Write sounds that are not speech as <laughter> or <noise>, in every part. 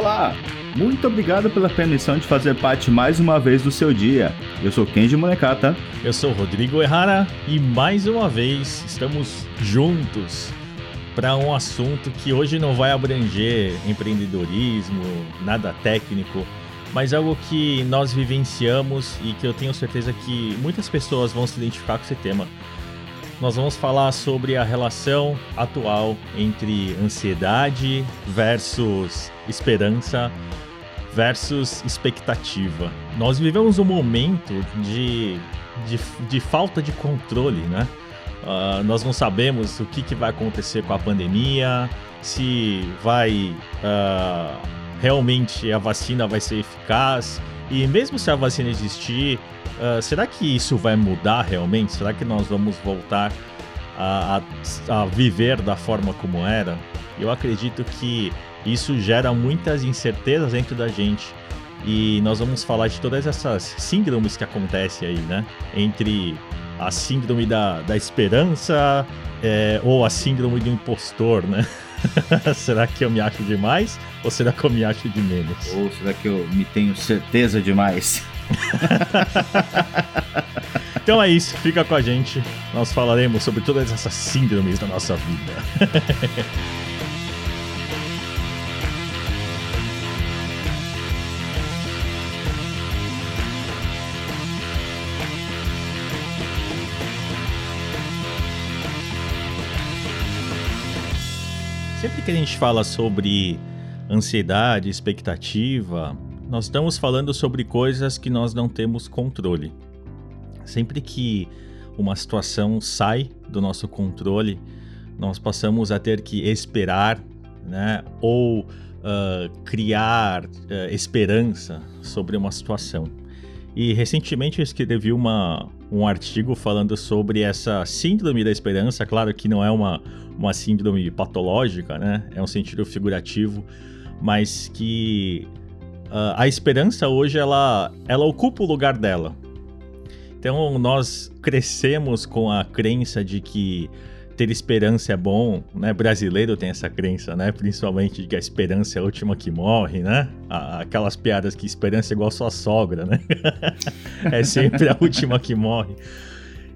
Olá! Muito obrigado pela permissão de fazer parte mais uma vez do seu dia. Eu sou Kenji Monekata. Eu sou Rodrigo Errara e mais uma vez estamos juntos para um assunto que hoje não vai abranger empreendedorismo, nada técnico, mas algo que nós vivenciamos e que eu tenho certeza que muitas pessoas vão se identificar com esse tema. Nós vamos falar sobre a relação atual entre ansiedade versus esperança versus expectativa. Nós vivemos um momento de, de, de falta de controle, né? Uh, nós não sabemos o que, que, vai acontecer com a pandemia, se vai uh, realmente a vacina vai ser eficaz. E mesmo se a vacina existir, uh, será que isso vai mudar realmente? Será que nós vamos voltar a, a, a viver da forma como era? Eu acredito que isso gera muitas incertezas dentro da gente. E nós vamos falar de todas essas síndromes que acontecem aí, né? Entre a síndrome da, da esperança é, ou a síndrome do impostor, né? <laughs> será que eu me acho demais ou será que eu me acho de menos? Ou será que eu me tenho certeza demais? <laughs> então é isso, fica com a gente. Nós falaremos sobre todas essas síndromes da nossa vida. <laughs> que a gente fala sobre ansiedade, expectativa, nós estamos falando sobre coisas que nós não temos controle. Sempre que uma situação sai do nosso controle, nós passamos a ter que esperar, né, ou uh, criar uh, esperança sobre uma situação. E recentemente eu escrevi uma, um artigo falando sobre essa síndrome da esperança. Claro que não é uma, uma síndrome patológica, né? É um sentido figurativo, mas que uh, a esperança hoje ela, ela ocupa o lugar dela. Então nós crescemos com a crença de que ter esperança é bom, né? Brasileiro tem essa crença, né? Principalmente de que a esperança é a última que morre, né? Aquelas piadas que esperança é igual sua sogra, né? <laughs> é sempre a última que morre.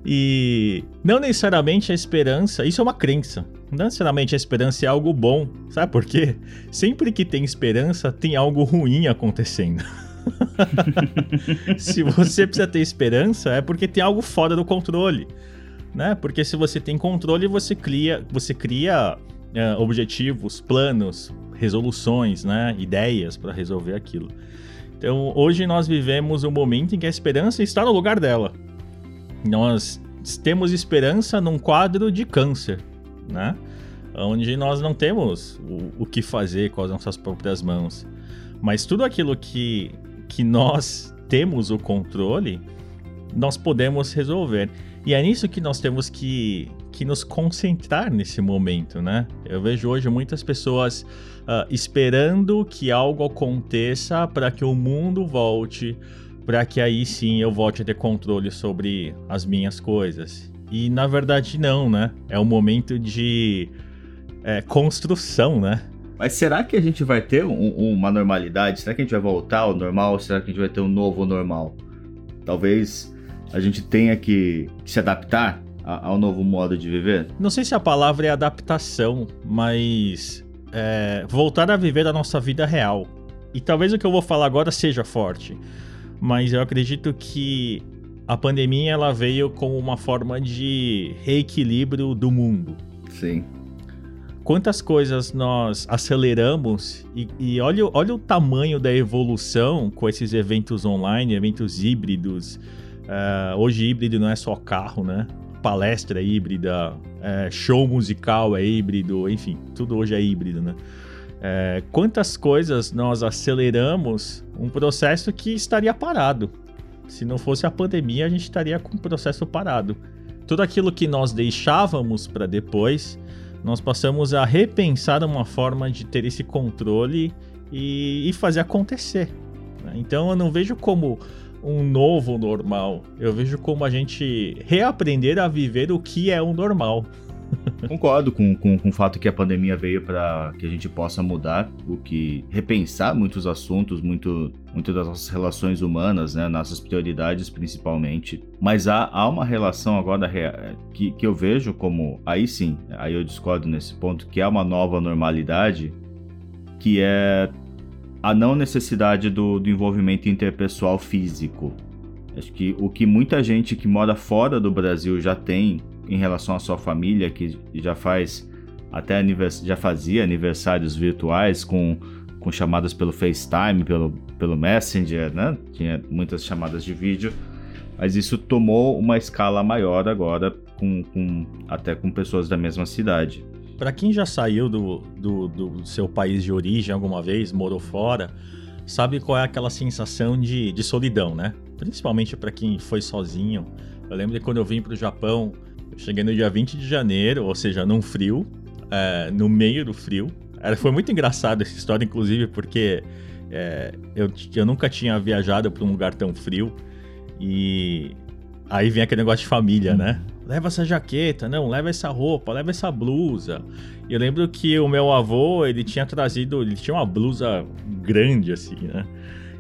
E não necessariamente a esperança, isso é uma crença. Não necessariamente a esperança é algo bom. Sabe por quê? Sempre que tem esperança, tem algo ruim acontecendo. <laughs> Se você precisa ter esperança, é porque tem algo fora do controle né? Porque se você tem controle, você cria, você cria uh, objetivos, planos, resoluções, né? Ideias para resolver aquilo. Então, hoje nós vivemos um momento em que a esperança está no lugar dela. Nós temos esperança num quadro de câncer, né? Onde nós não temos o, o que fazer com as nossas próprias mãos. Mas tudo aquilo que, que nós temos o controle, nós podemos resolver. E é nisso que nós temos que, que nos concentrar nesse momento, né? Eu vejo hoje muitas pessoas uh, esperando que algo aconteça para que o mundo volte, para que aí sim eu volte a ter controle sobre as minhas coisas. E na verdade não, né? É um momento de é, construção, né? Mas será que a gente vai ter um, uma normalidade? Será que a gente vai voltar ao normal? Será que a gente vai ter um novo normal? Talvez a gente tenha que, que se adaptar ao novo modo de viver? Não sei se a palavra é adaptação, mas é, voltar a viver a nossa vida real. E talvez o que eu vou falar agora seja forte, mas eu acredito que a pandemia ela veio como uma forma de reequilíbrio do mundo. Sim. Quantas coisas nós aceleramos e, e olha, olha o tamanho da evolução com esses eventos online, eventos híbridos, Uh, hoje híbrido não é só carro, né? Palestra é híbrida, é, show musical é híbrido, enfim, tudo hoje é híbrido, né? É, quantas coisas nós aceleramos um processo que estaria parado? Se não fosse a pandemia, a gente estaria com o processo parado. Tudo aquilo que nós deixávamos para depois, nós passamos a repensar uma forma de ter esse controle e, e fazer acontecer. Né? Então eu não vejo como um novo normal. Eu vejo como a gente reaprender a viver o que é o normal. <laughs> Concordo com, com, com o fato que a pandemia veio para que a gente possa mudar, o que repensar muitos assuntos, muito, muito das nossas relações humanas, né, nossas prioridades principalmente. Mas há, há uma relação agora que, que eu vejo como, aí sim, aí eu discordo nesse ponto, que é uma nova normalidade, que é a não necessidade do, do envolvimento interpessoal físico. Acho que o que muita gente que mora fora do Brasil já tem em relação à sua família, que já faz até já fazia aniversários virtuais com, com chamadas pelo FaceTime, pelo, pelo Messenger, né? Tinha muitas chamadas de vídeo, mas isso tomou uma escala maior agora, com, com até com pessoas da mesma cidade. Para quem já saiu do, do, do, seu país de origem alguma vez, morou fora, sabe qual é aquela sensação de, de solidão, né? Principalmente para quem foi sozinho. Eu lembro de quando eu vim para o Japão, eu cheguei no dia 20 de janeiro, ou seja, num frio, é, no meio do frio. Era, foi muito engraçado essa história, inclusive, porque é, eu, eu nunca tinha viajado para um lugar tão frio. E aí vem aquele negócio de família, né? Leva essa jaqueta, não, leva essa roupa, leva essa blusa. Eu lembro que o meu avô, ele tinha trazido, ele tinha uma blusa grande assim, né?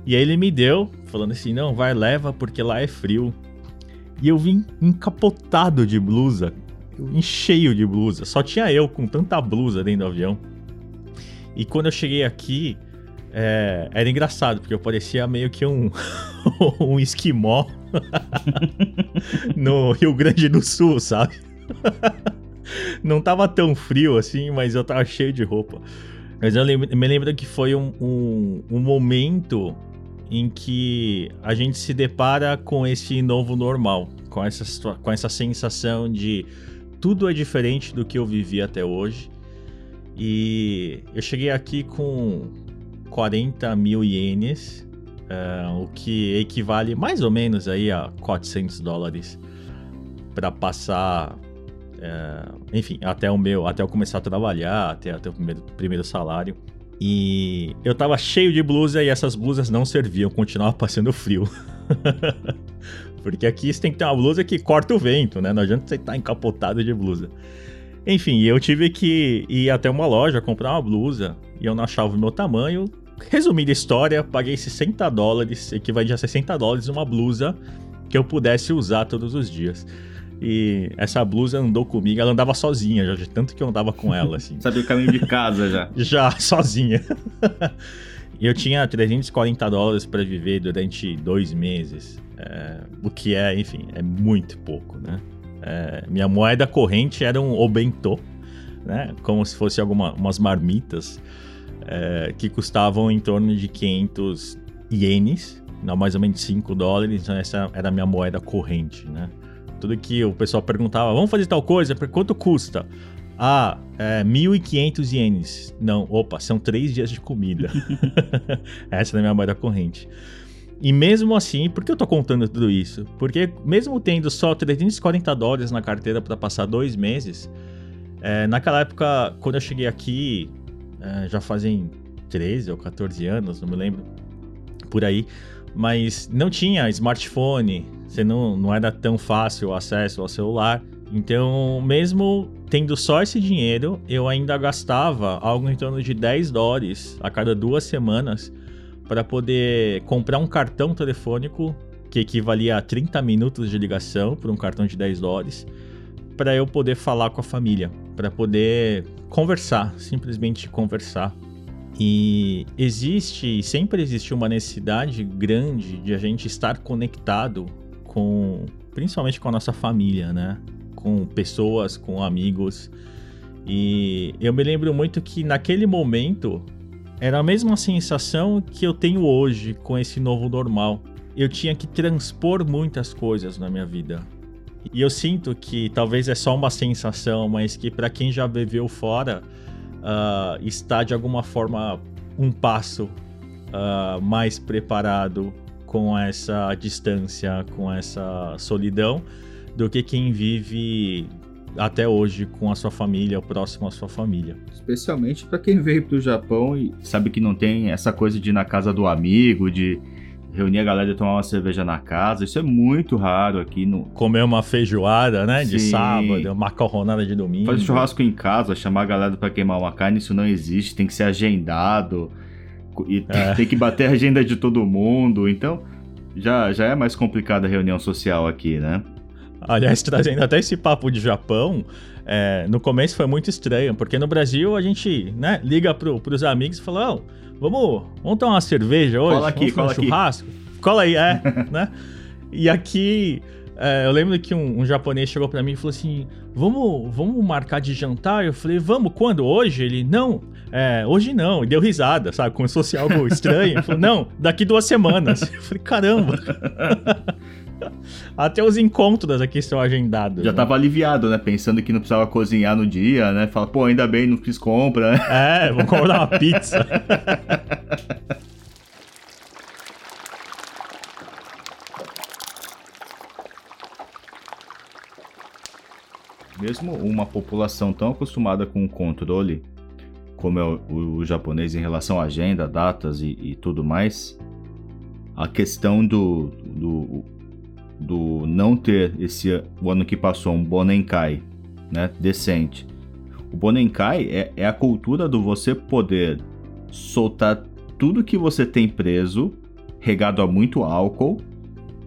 E aí ele me deu, falando assim, não, vai, leva, porque lá é frio. E eu vim encapotado de blusa, em cheio de blusa. Só tinha eu com tanta blusa dentro do avião. E quando eu cheguei aqui, é, era engraçado, porque eu parecia meio que um, <laughs> um esquimó <laughs> no Rio Grande do Sul, sabe? Não tava tão frio assim, mas eu tava cheio de roupa. Mas eu me lembro que foi um, um, um momento em que a gente se depara com esse novo normal, com essa, com essa sensação de tudo é diferente do que eu vivi até hoje. E eu cheguei aqui com 40 mil ienes, uh, o que equivale mais ou menos aí a 400 dólares para passar, uh, enfim, até o meu, até eu começar a trabalhar, até, até o primeiro, primeiro salário. E eu tava cheio de blusa e essas blusas não serviam, continuava passando frio. <laughs> Porque aqui você tem que ter uma blusa que corta o vento, né? Não adianta você estar tá encapotado de blusa. Enfim, eu tive que ir até uma loja comprar uma blusa e eu não achava o meu tamanho. Resumindo a história, paguei 60 dólares, equivalente a 60 dólares, uma blusa que eu pudesse usar todos os dias. E essa blusa andou comigo, ela andava sozinha, já de tanto que eu andava com ela, assim. <laughs> Sabia o caminho de casa já. <laughs> já, sozinha. <laughs> e eu tinha 340 dólares para viver durante dois meses. É, o que é, enfim, é muito pouco, né? É, minha moeda corrente era um obentô, né? Como se fosse algumas marmitas é, que custavam em torno de 500 ienes, não, mais ou menos 5 dólares. Então essa era a minha moeda corrente, né? Tudo que o pessoal perguntava, vamos fazer tal coisa, quanto custa? Ah, é, 1.500 ienes. Não, opa, são três dias de comida. <laughs> Essa é a minha moeda corrente. E mesmo assim, por que eu tô contando tudo isso? Porque mesmo tendo só 340 dólares na carteira para passar dois meses, é, naquela época, quando eu cheguei aqui, já fazem 13 ou 14 anos, não me lembro, por aí, mas não tinha smartphone, você não, não era tão fácil o acesso ao celular. Então, mesmo tendo só esse dinheiro, eu ainda gastava algo em torno de 10 dólares a cada duas semanas para poder comprar um cartão telefônico que equivalia a 30 minutos de ligação por um cartão de 10 dólares, para eu poder falar com a família, para poder conversar, simplesmente conversar. E existe, sempre existe uma necessidade grande de a gente estar conectado com, principalmente com a nossa família, né? Com pessoas, com amigos. E eu me lembro muito que naquele momento era a mesma sensação que eu tenho hoje com esse novo normal. Eu tinha que transpor muitas coisas na minha vida. E eu sinto que talvez é só uma sensação, mas que para quem já viveu fora, uh, está de alguma forma um passo uh, mais preparado com essa distância, com essa solidão, do que quem vive até hoje com a sua família, próximo à sua família. Especialmente para quem veio para o Japão e sabe que não tem essa coisa de ir na casa do amigo, de reunir a galera e tomar uma cerveja na casa. Isso é muito raro aqui no. Comer uma feijoada, né? De Sim. sábado, uma macarronada de domingo. Fazer churrasco em casa, chamar a galera para queimar uma carne, isso não existe, tem que ser agendado. E é. <laughs> tem que bater a agenda de todo mundo. Então, já, já é mais complicada a reunião social aqui, né? Aliás, <laughs> trazendo até esse papo de Japão, é, no começo foi muito estranho, porque no Brasil a gente né, liga pro, pros amigos e fala, oh, vamos, vamos tomar uma cerveja hoje? Cola aqui, cola um aqui. churrasco? Cola aí, é, <laughs> né? E aqui, é, eu lembro que um, um japonês chegou para mim e falou assim, vamos, vamos marcar de jantar? Eu falei, vamos, quando? Hoje? Ele, não, é, hoje não. E deu risada, sabe? Começou a ser algo estranho. Ele falou, não, daqui duas semanas. <laughs> Eu falei, caramba. <laughs> <laughs> Até os encontros aqui estão agendados. Já né? tava aliviado, né? Pensando que não precisava cozinhar no dia, né? Fala, pô, ainda bem, não fiz compra, né? <laughs> É, vou comprar uma pizza. <laughs> Mesmo uma população tão acostumada com o controle como é o, o, o japonês em relação à agenda, datas e, e tudo mais, a questão do, do do não ter esse o ano que passou um Bonenkai, né, decente. O Bonenkai é, é a cultura do você poder soltar tudo que você tem preso, regado a muito álcool,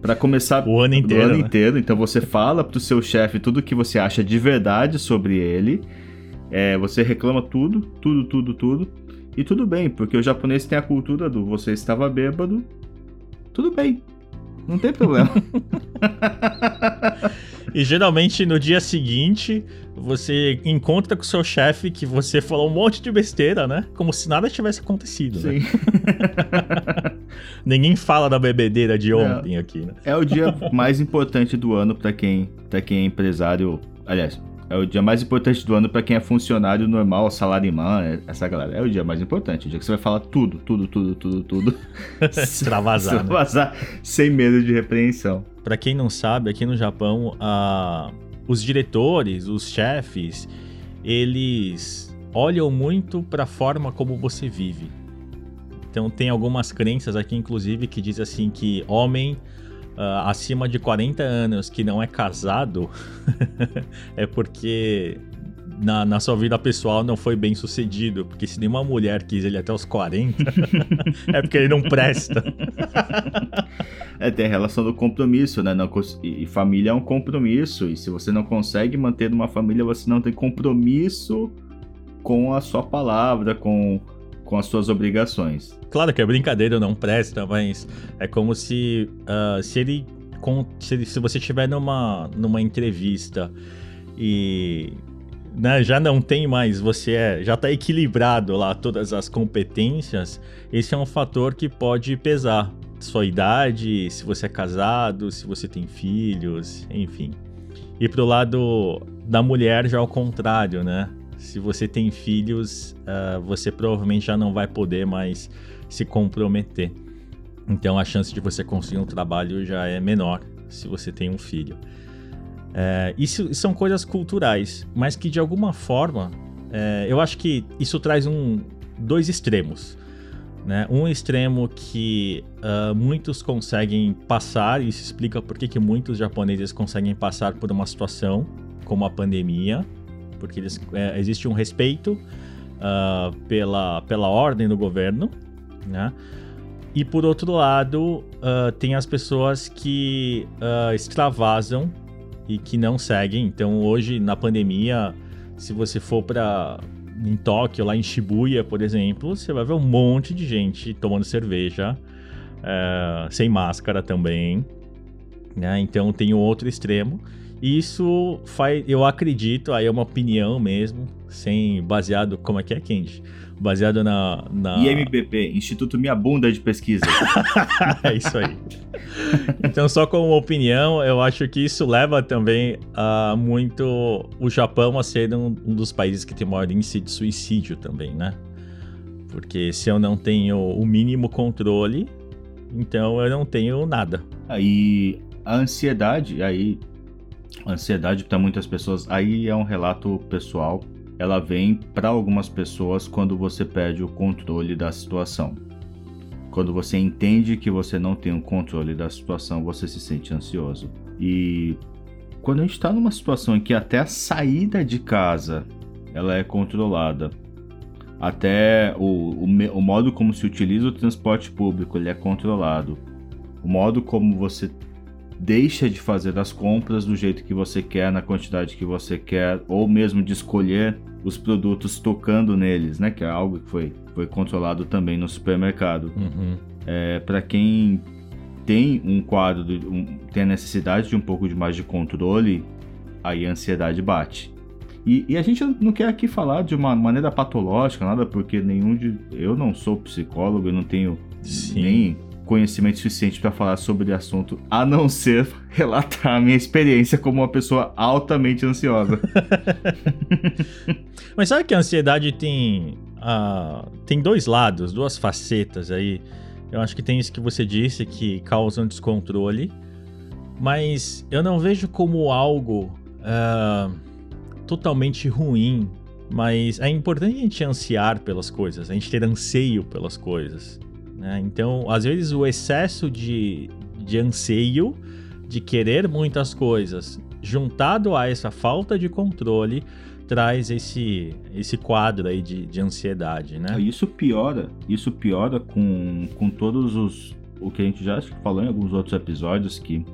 para começar o ano inteiro. O ano né? inteiro. Então você fala pro seu chefe tudo que você acha de verdade sobre ele. É, você reclama tudo, tudo, tudo, tudo. E tudo bem, porque o japonês tem a cultura do você estava bêbado, tudo bem. Não tem problema. <laughs> e geralmente no dia seguinte você encontra com o seu chefe que você falou um monte de besteira, né? Como se nada tivesse acontecido. Né? Sim. Né? <laughs> Ninguém fala da bebedeira de ontem é, aqui, né? É o dia mais importante do ano para quem, pra quem é empresário. Aliás, é o dia mais importante do ano para quem é funcionário normal, salarimã, é, essa galera. É o dia mais importante. O dia que você vai falar tudo, tudo, tudo, tudo, tudo. <laughs> Extravasar. né? Extravasar sem medo de repreensão. Para quem não sabe, aqui no Japão, a... os diretores, os chefes, eles olham muito para a forma como você vive. Então tem algumas crenças aqui, inclusive, que diz assim que homem uh, acima de 40 anos que não é casado, <laughs> é porque na, na sua vida pessoal não foi bem sucedido. Porque se nenhuma mulher quis ele até os 40, <laughs> é porque ele não presta. <laughs> É, tem a relação do compromisso, né? Não, e família é um compromisso. E se você não consegue manter uma família, você não tem compromisso com a sua palavra, com com as suas obrigações. Claro que é brincadeira, não presta, mas é como se, uh, se ele se, se você estiver numa, numa entrevista e né, já não tem mais, você é, já está equilibrado lá todas as competências, esse é um fator que pode pesar. Sua idade, se você é casado, se você tem filhos, enfim. E pro lado da mulher já é o contrário, né? Se você tem filhos, uh, você provavelmente já não vai poder mais se comprometer. Então a chance de você conseguir um trabalho já é menor se você tem um filho. É, isso são coisas culturais, mas que de alguma forma é, eu acho que isso traz um, dois extremos. Né? Um extremo que uh, muitos conseguem passar, e isso explica por que, muitos japoneses conseguem passar por uma situação como a pandemia, porque eles, é, existe um respeito uh, pela, pela ordem do governo, né? E por outro lado, uh, tem as pessoas que uh, extravasam e que não seguem. Então, hoje, na pandemia, se você for para em Tóquio, lá em Shibuya, por exemplo, você vai ver um monte de gente tomando cerveja, uh, sem máscara também. Né? Então, tem o outro extremo. Isso faz, eu acredito, aí é uma opinião mesmo, sem baseado, como é que é, Kendi? Baseado na, na... IMPP, Instituto Minha Bunda de Pesquisa. <laughs> é isso aí. então, só como opinião, eu acho que isso leva também a muito o Japão a ser um, um dos países que tem maior índice de suicídio também, né? Porque se eu não tenho o mínimo controle, então eu não tenho nada. Aí a ansiedade, aí ansiedade para muitas pessoas, aí é um relato pessoal. Ela vem para algumas pessoas quando você perde o controle da situação. Quando você entende que você não tem o controle da situação, você se sente ansioso. E quando a gente está numa situação em que até a saída de casa ela é controlada, até o, o, o modo como se utiliza o transporte público ele é controlado, o modo como você deixa de fazer as compras do jeito que você quer, na quantidade que você quer, ou mesmo de escolher os produtos tocando neles, né? Que é algo que foi, foi controlado também no supermercado. Uhum. É, para quem tem um quadro, de, um, tem a necessidade de um pouco de mais de controle, aí a ansiedade bate. E, e, a gente não quer aqui falar de uma maneira patológica, nada, porque nenhum de. Eu não sou psicólogo, eu não tenho Sim. nem conhecimento suficiente para falar sobre o assunto, a não ser <laughs> relatar a minha experiência como uma pessoa altamente ansiosa. <laughs> Mas sabe que a ansiedade tem, uh, tem dois lados, duas facetas aí. Eu acho que tem isso que você disse que causa um descontrole, mas eu não vejo como algo uh, totalmente ruim. Mas é importante a gente ansiar pelas coisas, a gente ter anseio pelas coisas. Né? Então, às vezes, o excesso de, de anseio, de querer muitas coisas, juntado a essa falta de controle, traz esse, esse quadro aí de, de ansiedade, né? Isso piora, isso piora com, com todos os. O que a gente já falou em alguns outros episódios, que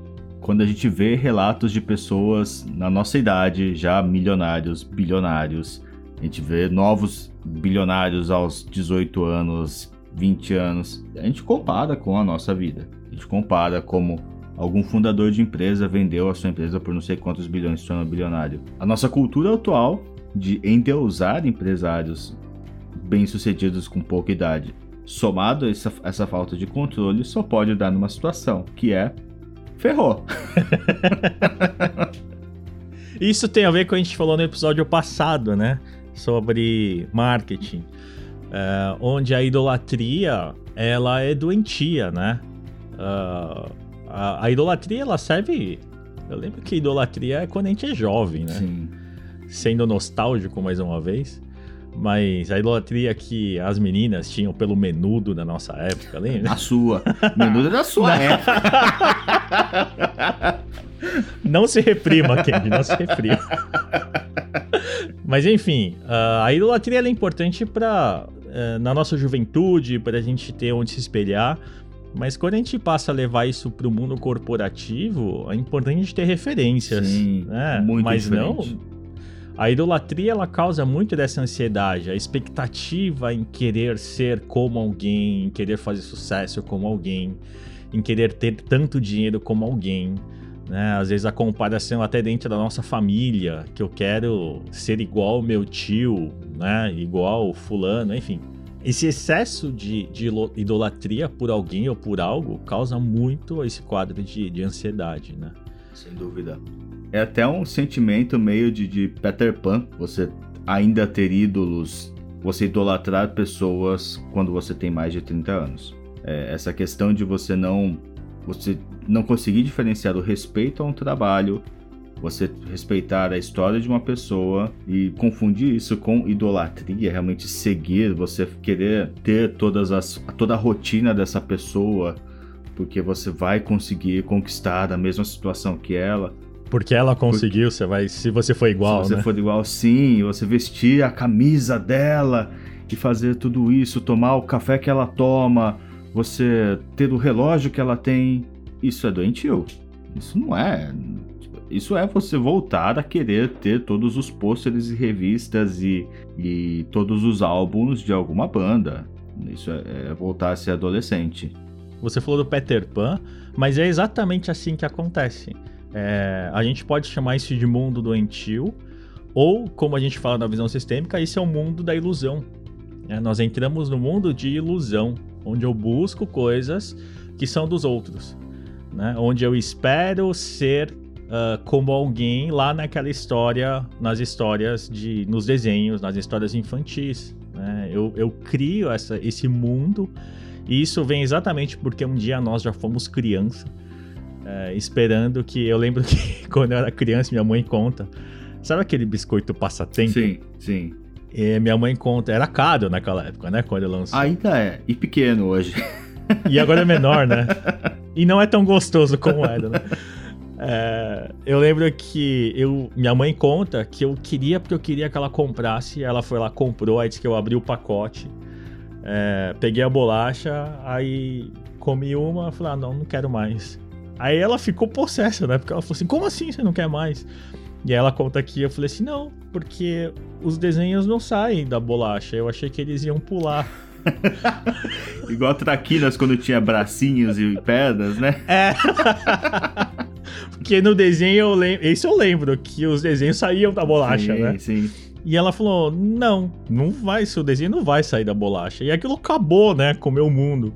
quando a gente vê relatos de pessoas na nossa idade, já milionários, bilionários, a gente vê novos bilionários aos 18 anos, 20 anos, a gente compara com a nossa vida. A gente compara como algum fundador de empresa vendeu a sua empresa por não sei quantos bilhões se torna bilionário. A nossa cultura atual de endeusar empresários bem-sucedidos com pouca idade, somado a essa, essa falta de controle, só pode dar numa situação que é ferrou. <laughs> Isso tem a ver com o que a gente falou no episódio passado, né? Sobre marketing é, onde a idolatria ela é doentia, né? Uh, a, a, idolatria ela serve. Eu lembro que idolatria é quando a gente é jovem, né? Sim. Sendo nostálgico mais uma vez. Mas a idolatria que as meninas tinham pelo menudo na nossa época, lembra? A sua. Menudo é da sua época. Não se reprima, Kendi, não se reprima. Mas enfim, a idolatria é importante para na nossa juventude, para a gente ter onde se espelhar. Mas quando a gente passa a levar isso para o mundo corporativo, é importante a gente ter referências. Sim, né? muito Mas diferente. não. A idolatria ela causa muito dessa ansiedade, a expectativa em querer ser como alguém, em querer fazer sucesso como alguém, em querer ter tanto dinheiro como alguém. Né? Às vezes a comparação até dentro da nossa família, que eu quero ser igual meu tio, né? igual fulano, enfim. Esse excesso de, de idolatria por alguém ou por algo causa muito esse quadro de, de ansiedade, né? Sem dúvida. É até um sentimento meio de, de Peter Pan, você ainda ter ídolos, você idolatrar pessoas quando você tem mais de 30 anos. É, essa questão de você não você não conseguir diferenciar o respeito a um trabalho, você respeitar a história de uma pessoa e confundir isso com idolatria, realmente seguir, você querer ter todas as, toda a rotina dessa pessoa, porque você vai conseguir conquistar a mesma situação que ela. Porque ela conseguiu, Porque, você vai, se você for igual, se você né? for igual, sim, você vestir a camisa dela e fazer tudo isso, tomar o café que ela toma, você ter o relógio que ela tem, isso é doentio. Isso não é. Isso é você voltar a querer ter todos os pôsteres e revistas e, e todos os álbuns de alguma banda. Isso é, é voltar a ser adolescente. Você falou do Peter Pan, mas é exatamente assim que acontece. É, a gente pode chamar isso de mundo doentio, ou, como a gente fala na visão sistêmica, isso é o mundo da ilusão. É, nós entramos no mundo de ilusão, onde eu busco coisas que são dos outros, né? onde eu espero ser uh, como alguém lá naquela história, nas histórias de, nos desenhos, nas histórias infantis. Né? Eu, eu crio essa, esse mundo e isso vem exatamente porque um dia nós já fomos criança, uh, esperando que eu lembro <laughs> que quando eu era criança minha mãe conta, sabe aquele biscoito passatempo? Sim, sim. E minha mãe conta, era caro naquela época, né? Quando eu lançou. Ainda é, e pequeno hoje. E agora é menor, né? <laughs> E não é tão gostoso como era, né? <laughs> É, eu lembro que eu, minha mãe conta que eu queria porque eu queria que ela comprasse. Ela foi lá, comprou, aí disse que eu abri o pacote. É, peguei a bolacha, aí comi uma, falei, ah, não, não quero mais. Aí ela ficou possessa, né? Porque ela falou assim, como assim você não quer mais? E aí ela conta aqui, eu falei assim, não, porque os desenhos não saem da bolacha. Eu achei que eles iam pular. <laughs> Igual traquinas quando tinha bracinhos e pernas, né? É. porque no desenho eu lembro. Isso eu lembro, que os desenhos saíam da bolacha, sim, né? Sim. E ela falou: não, não vai, seu desenho não vai sair da bolacha. E aquilo acabou, né? Com o meu mundo.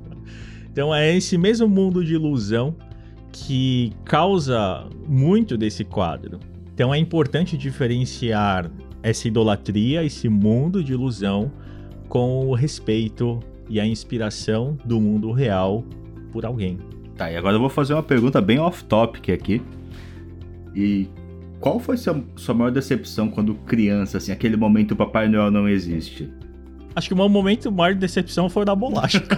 Então é esse mesmo mundo de ilusão que causa muito desse quadro. Então é importante diferenciar essa idolatria, esse mundo de ilusão, com o respeito e a inspiração do mundo real por alguém. Tá, e agora eu vou fazer uma pergunta bem off-topic aqui. E qual foi sua, sua maior decepção quando criança, assim, aquele momento o Papai Noel não existe? Acho que o meu momento maior de decepção foi da bolacha. <laughs>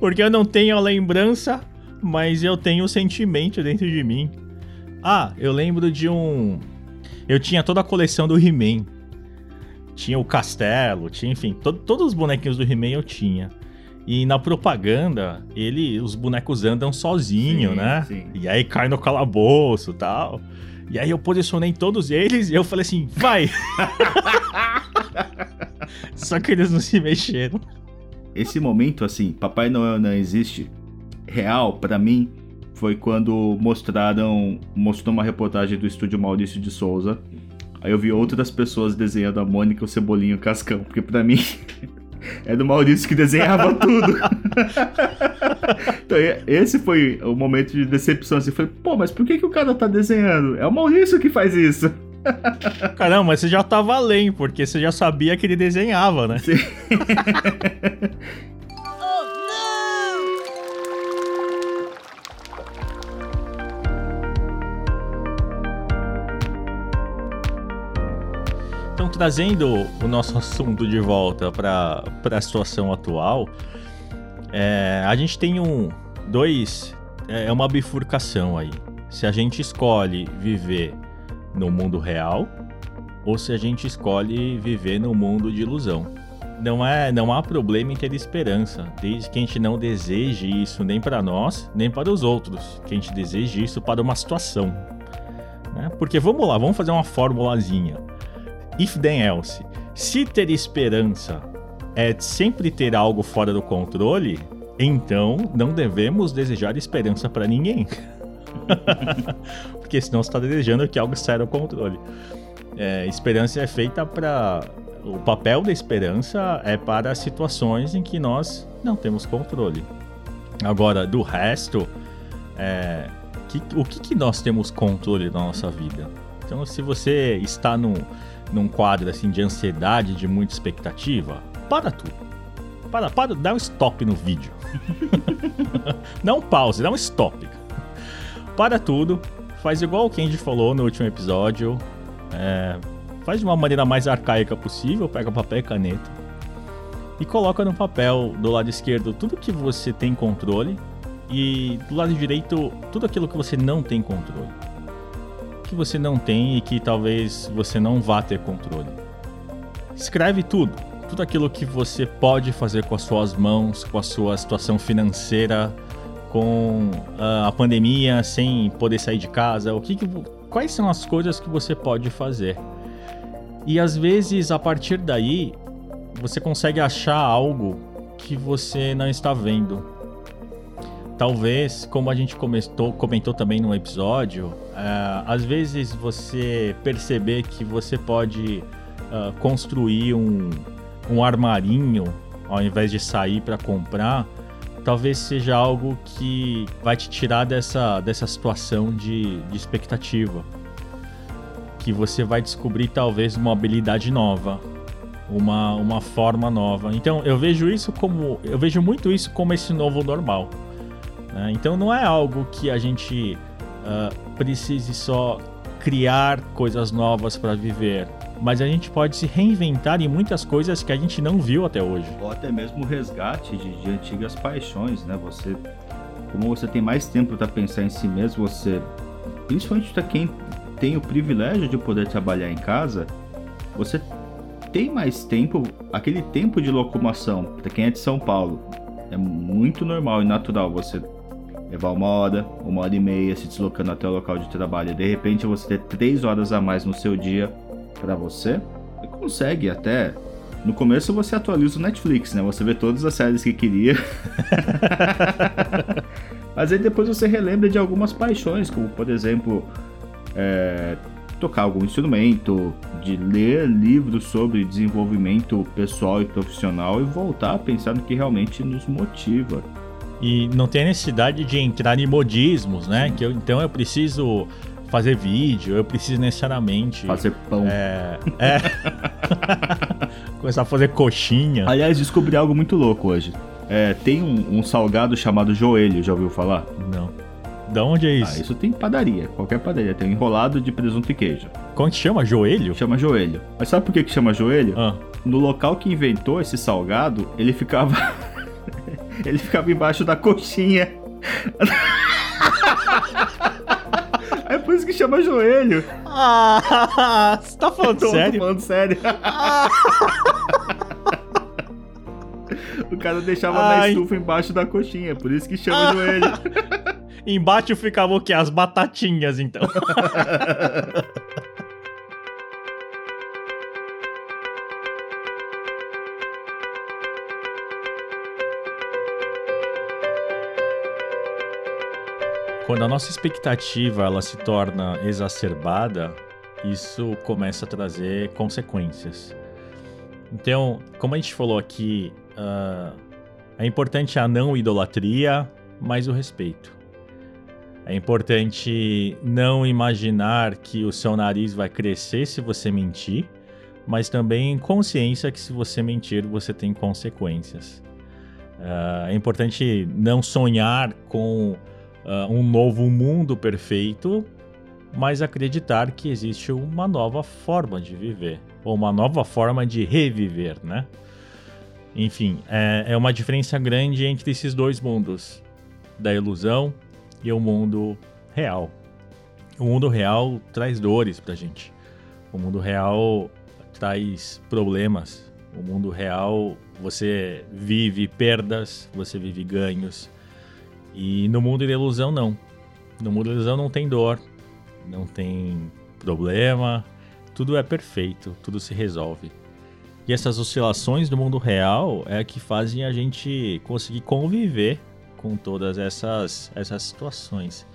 Porque eu não tenho a lembrança, mas eu tenho o sentimento dentro de mim. Ah, eu lembro de um. Eu tinha toda a coleção do He-Man. Tinha o castelo, tinha, enfim, to todos os bonequinhos do He-Man eu tinha. E na propaganda, ele, os bonecos andam sozinho, Sim, né? sim. E aí cai no calabouço e tal. E aí eu posicionei todos eles e eu falei assim, vai! <laughs> Só que eles não se mexeram. Esse momento, assim, Papai Noel não existe, real, pra mim, foi quando mostraram. Mostrou uma reportagem do estúdio Maurício de Souza. Aí eu vi outras pessoas desenhando a Mônica, o Cebolinho e o Cascão. Porque pra mim. <laughs> É do Maurício que desenhava <laughs> tudo. <laughs> então, esse foi o momento de decepção. Assim, eu falei, pô, mas por que, que o cara tá desenhando? É o Maurício que faz isso. Caramba, mas você já tava além, porque você já sabia que ele desenhava, né? Então, trazendo o nosso assunto de volta para a situação atual, é, a gente tem um, dois, é uma bifurcação aí. Se a gente escolhe viver no mundo real ou se a gente escolhe viver no mundo de ilusão. Não, é, não há problema em ter esperança, desde que a gente não deseje isso nem para nós, nem para os outros, que a gente deseje isso para uma situação. né? Porque vamos lá, vamos fazer uma formulazinha. If then else. Se ter esperança é sempre ter algo fora do controle, então não devemos desejar esperança para ninguém. <laughs> Porque senão você está desejando que algo saia do controle. É, esperança é feita para. O papel da esperança é para situações em que nós não temos controle. Agora, do resto, é, que- o que, que nós temos controle na nossa vida? Então, se você está num, num quadro assim de ansiedade, de muita expectativa, para tudo. Para, para, dá um stop no vídeo. <laughs> dá um pause, dá um stop. Para tudo, faz igual o Kenji falou no último episódio. é, faz de uma maneira mais arcaica possível, pega papel e caneta e coloca no papel do lado esquerdo tudo que você tem controle e do lado direito tudo aquilo que você não tem controle. Que você não tem e que talvez você não vá ter controle. Escreve tudo, tudo aquilo que você pode fazer com as suas mãos, com a sua situação financeira, com ah, a pandemia, sem poder sair de casa, o que, que quais são as coisas que você pode fazer? E às vezes a partir daí você consegue achar algo que você não está vendo. Talvez, como a gente comentou, comentou também no episódio, ah, às vezes você perceber que você pode ah, construir um, um armarinho ao invés de sair para comprar, talvez seja algo que vai te tirar dessa, dessa situação de, de expectativa. Que você vai descobrir talvez uma habilidade nova, uma, uma forma nova. Então eu vejo isso como. Eu vejo muito isso como esse novo normal. Né? Então não é algo que a gente ah, precise só criar coisas novas para viver, mas a gente pode se reinventar em muitas coisas que a gente não viu até hoje. Ou até mesmo o resgate de, de antigas paixões, né? Você, como você tem mais tempo para pensar em si mesmo, você, principalmente para quem tem o privilégio de poder trabalhar em casa, você tem mais tempo, aquele tempo de locomoção, para quem é de São Paulo, é muito normal e natural você levar uma hora, uma hora e meia se deslocando até o local de trabalho. De repente você ter três horas a mais no seu dia para você, você consegue até. No começo você atualiza o Netflix, né? Você vê todas as séries que queria. <laughs> Mas aí depois você relembra de algumas paixões, como por exemplo é, tocar algum instrumento, de ler livros sobre desenvolvimento pessoal e profissional e voltar a pensar no que realmente nos motiva. E não tem necessidade de entrar em modismos, né? Que eu, então eu preciso fazer vídeo, eu preciso necessariamente. Fazer pão. É. é. <laughs> Começar a fazer coxinha. Aliás, descobri algo muito louco hoje. É, tem um, um salgado chamado joelho, já ouviu falar? Não. Da onde é isso? Ah, isso tem padaria, qualquer padaria. Tem um enrolado de presunto e queijo. Como que chama? Joelho? Chama joelho. Mas sabe por que, que chama joelho? Ah. No local que inventou esse salgado, ele ficava. Ele ficava embaixo da coxinha. É por isso que chama joelho. Ah, você tá falando Tô, sério? tô falando sério. o cara deixava na Ai. estufa embaixo da coxinha, por isso que chama Ah. joelho. <laughs> Embaixo ficava o quê? As batatinhas, então. <laughs> Quando a nossa expectativa ela se torna exacerbada, isso começa a trazer consequências. Então, como a gente falou aqui, ah, é importante a não idolatria, mas o respeito. É importante não imaginar que o seu nariz vai crescer se você mentir, mas também consciência que se você mentir, você tem consequências. Ah, é importante não sonhar com ah, um novo mundo perfeito, mas acreditar que existe uma nova forma de viver, ou uma nova forma de reviver, né? Enfim, é, é uma diferença grande entre esses dois mundos, da ilusão e o mundo real. O mundo real traz dores pra gente. O mundo real traz problemas. O mundo real você vive perdas, você vive ganhos. E no mundo da ilusão não. No mundo da ilusão não tem dor, não tem problema, tudo é perfeito, tudo se resolve. E essas oscilações do mundo real é que fazem a gente conseguir conviver com todas essas, essas situações.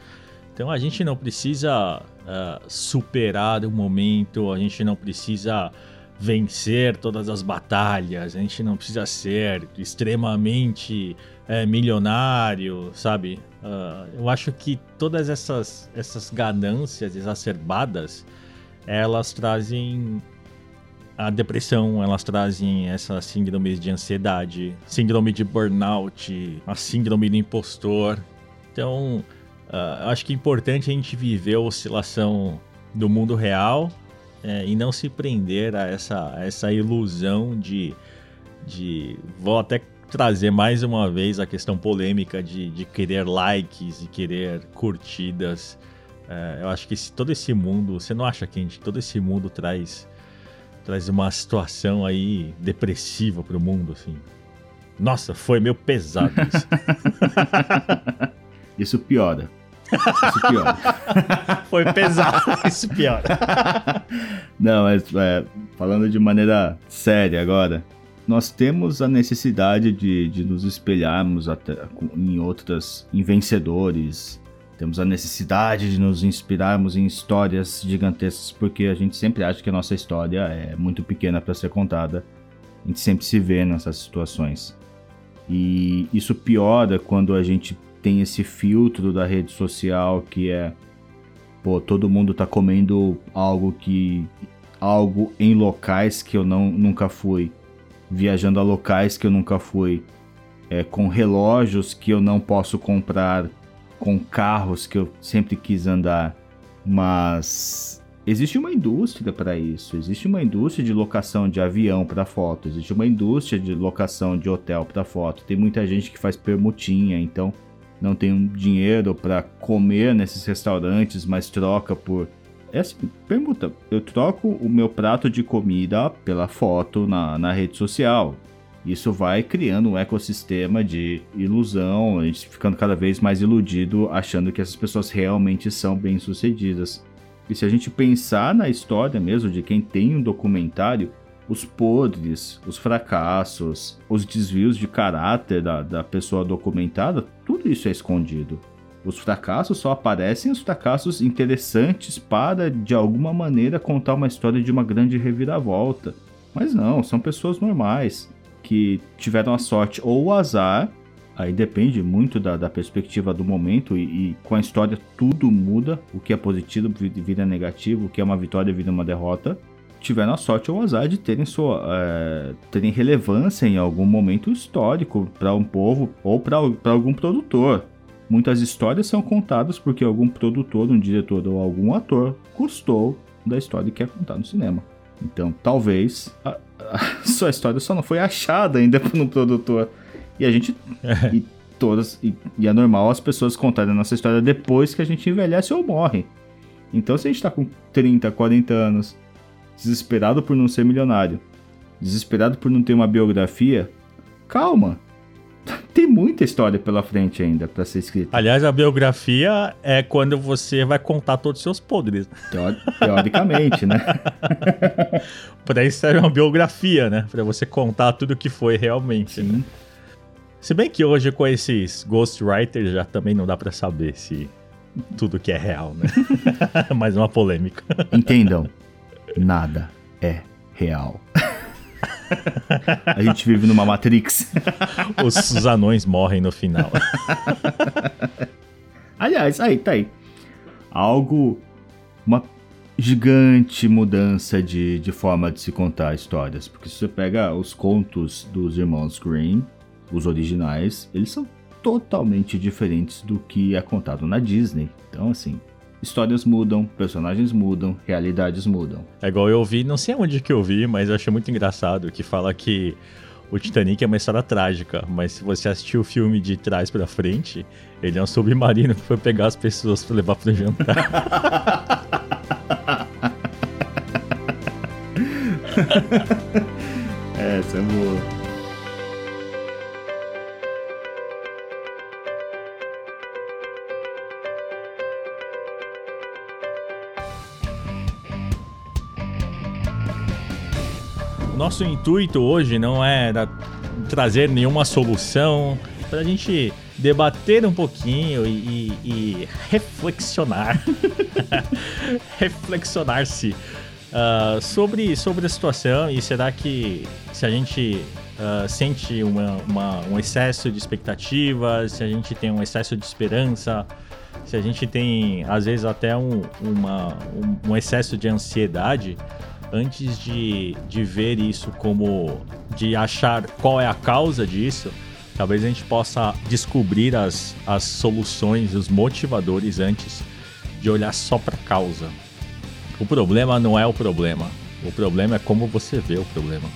Então a gente não precisa ah, superar o momento, a gente não precisa vencer todas as batalhas, a gente não precisa ser extremamente eh, milionário, sabe? Ah, eu acho que todas essas, essas ganâncias exacerbadas elas trazem a depressão, elas trazem essas síndromes de ansiedade, síndrome de burnout, a síndrome do impostor. Então, eu acho que é importante a gente viver a oscilação do mundo real é, e não se prender a essa, a essa ilusão de, de. Vou até trazer mais uma vez a questão polêmica de, de querer likes e querer curtidas. É, eu acho que esse- todo esse mundo, você não acha, que todo esse mundo traz traz uma situação aí depressiva pro mundo, assim. Nossa, foi meio pesado isso. <laughs> Isso piora. Isso piora. <laughs> foi pesado, isso pior. Não, mas é, falando de maneira séria agora, nós temos a necessidade de, de nos espelharmos até em outras, em vencedores. Temos a necessidade de nos inspirarmos em histórias gigantescas, porque a gente sempre acha que a nossa história é muito pequena para ser contada. A gente sempre se vê nessas situações. E isso piora quando a gente tem esse filtro da rede social que é pô, todo mundo tá comendo algo que algo em locais que eu não nunca fui, viajando a locais que eu nunca fui, é, com relógios que eu não posso comprar, com carros que eu sempre quis andar. Mas existe uma indústria para isso. Existe uma indústria de locação de avião para foto. Existe uma indústria de locação de hotel para foto. Tem muita gente que faz permutinha, então não tem dinheiro para comer nesses restaurantes, mas troca por é assim. Eu troco o meu prato de comida pela foto na, na rede social. Isso vai criando um ecossistema de ilusão, a gente ficando cada vez mais iludido, achando que essas pessoas realmente são bem-sucedidas. E se a gente pensar na história mesmo de quem tem um documentário, os podres, os fracassos, os desvios de caráter da, da pessoa documentada, tudo isso é escondido. Os fracassos só aparecem os fracassos interessantes para, de alguma maneira, contar uma história de uma grande reviravolta. Mas não, são pessoas normais que tiveram a sorte ou o azar, aí depende muito da, da perspectiva do momento, e, e, com a história tudo muda, o que é positivo vira negativo, o que é uma vitória vira uma derrota. Tiveram a sorte ou o azar de terem, sua, é, terem relevância em algum momento histórico para um povo ou para algum produtor. Muitas histórias são contadas porque algum produtor, um diretor ou algum ator gostou da história que quer contar no cinema. Então, talvez a, a <laughs> sua história só não foi achada ainda <laughs> por um produtor. E a gente. <laughs> e todas. E, e, é normal as pessoas contarem a nossa história depois que a gente envelhece ou morre. Então, se a gente tá com 30, 40 anos, desesperado por não ser milionário, desesperado por não ter uma biografia, calma. <laughs> Tem muita história pela frente ainda para ser escrita. Aliás, a biografia é quando você vai contar todos os seus podres. teoricamente, né? <laughs> para isso serve uma biografia, né? Para você contar tudo o que foi realmente. Né? Sim. Né? Se bem que hoje com esses ghostwriters já também não dá para saber se tudo que é real, né? <laughs> Mais uma polêmica. Entendam, nada é real. A gente vive numa Matrix. Os, anões morrem no final. Aliás, aí, tá aí. Algo. Uma gigante mudança de, de forma de se contar histórias. Porque se você pega os contos dos irmãos Green, os originais, eles são totalmente diferentes do que é contado na Disney. Então, assim, histórias mudam, personagens mudam, realidades mudam. É igual eu vi, não sei onde que eu vi, mas eu achei muito engraçado que fala que o Titanic é uma história trágica, mas se você assistir o filme de trás para frente, ele é um submarino que foi pegar as pessoas para levar para jantar. <laughs> Essa é boa. Nosso intuito hoje não é trazer nenhuma solução, para a gente debater um pouquinho e, e, e reflexionar, <laughs> reflexionar-se uh, sobre, sobre a situação e será que se a gente uh, sente uma, uma, um excesso de expectativas, se a gente tem um excesso de esperança, se a gente tem às vezes até um, uma, um, um excesso de ansiedade, antes de, de ver isso como. de achar qual é a causa disso, talvez a gente possa descobrir as, as soluções, os motivadores antes de olhar só para a causa. O problema não é o problema, o problema é como você vê o problema.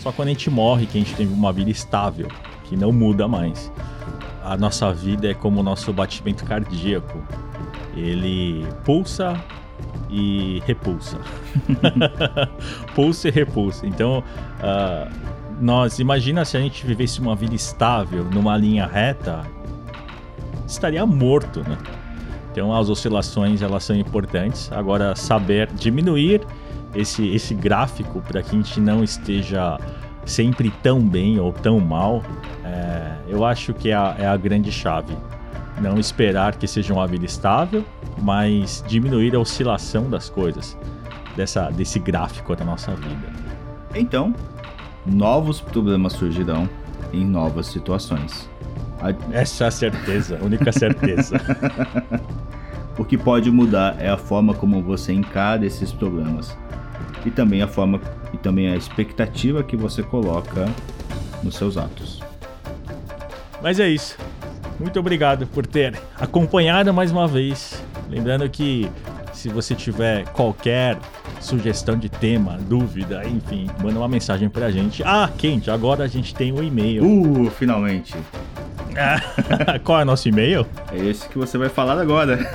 Só quando a gente morre que a gente tem uma vida estável, que não muda mais. A nossa vida é como o nosso batimento cardíaco. Ele pulsa e repulsa. <laughs> Pulsa e repulsa. Então, uh, nós imagina se a gente vivesse uma vida estável numa linha reta, estaria morto, né? Então as oscilações elas são importantes. Agora saber diminuir esse esse gráfico para que a gente não esteja sempre tão bem ou tão mal, é, eu acho que é a, é a grande chave. Não esperar que seja uma vida estável, mas diminuir a oscilação das coisas, dessa, desse gráfico da nossa vida. Então, novos problemas surgirão em novas situações. A... Essa é a certeza, a única certeza. <laughs> <laughs> o que pode mudar é a forma como você encara esses problemas e também a forma e também a expectativa que você coloca nos seus atos. Mas é isso. Muito obrigado por ter acompanhado mais uma vez Lembrando que Se você tiver qualquer sugestão de tema, dúvida, enfim, manda uma mensagem pra gente. Ah, quente, agora a gente tem o um e-mail. Uh, finalmente. <laughs> Qual é o nosso e-mail? É esse que você vai falar agora. <laughs>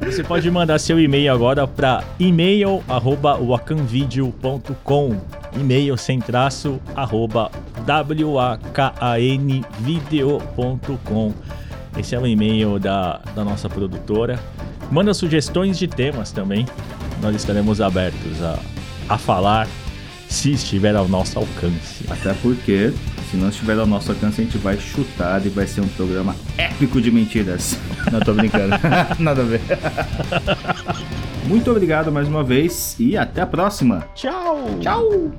Você pode mandar seu e-mail agora para e-mail@wakanvideo.com. E-mail sem traço arroba wakanvideo.com. Esse é o e-mail da, da nossa produtora. Manda sugestões de temas também. Nós estaremos abertos a, a falar se estiver ao nosso alcance. Até porque, se não estiver ao nosso alcance, a gente vai chutar e vai ser um programa épico de mentiras. <laughs> Não tô brincando. <laughs> Nada a ver. Muito obrigado mais uma vez e até a próxima. Tchau. Tchau.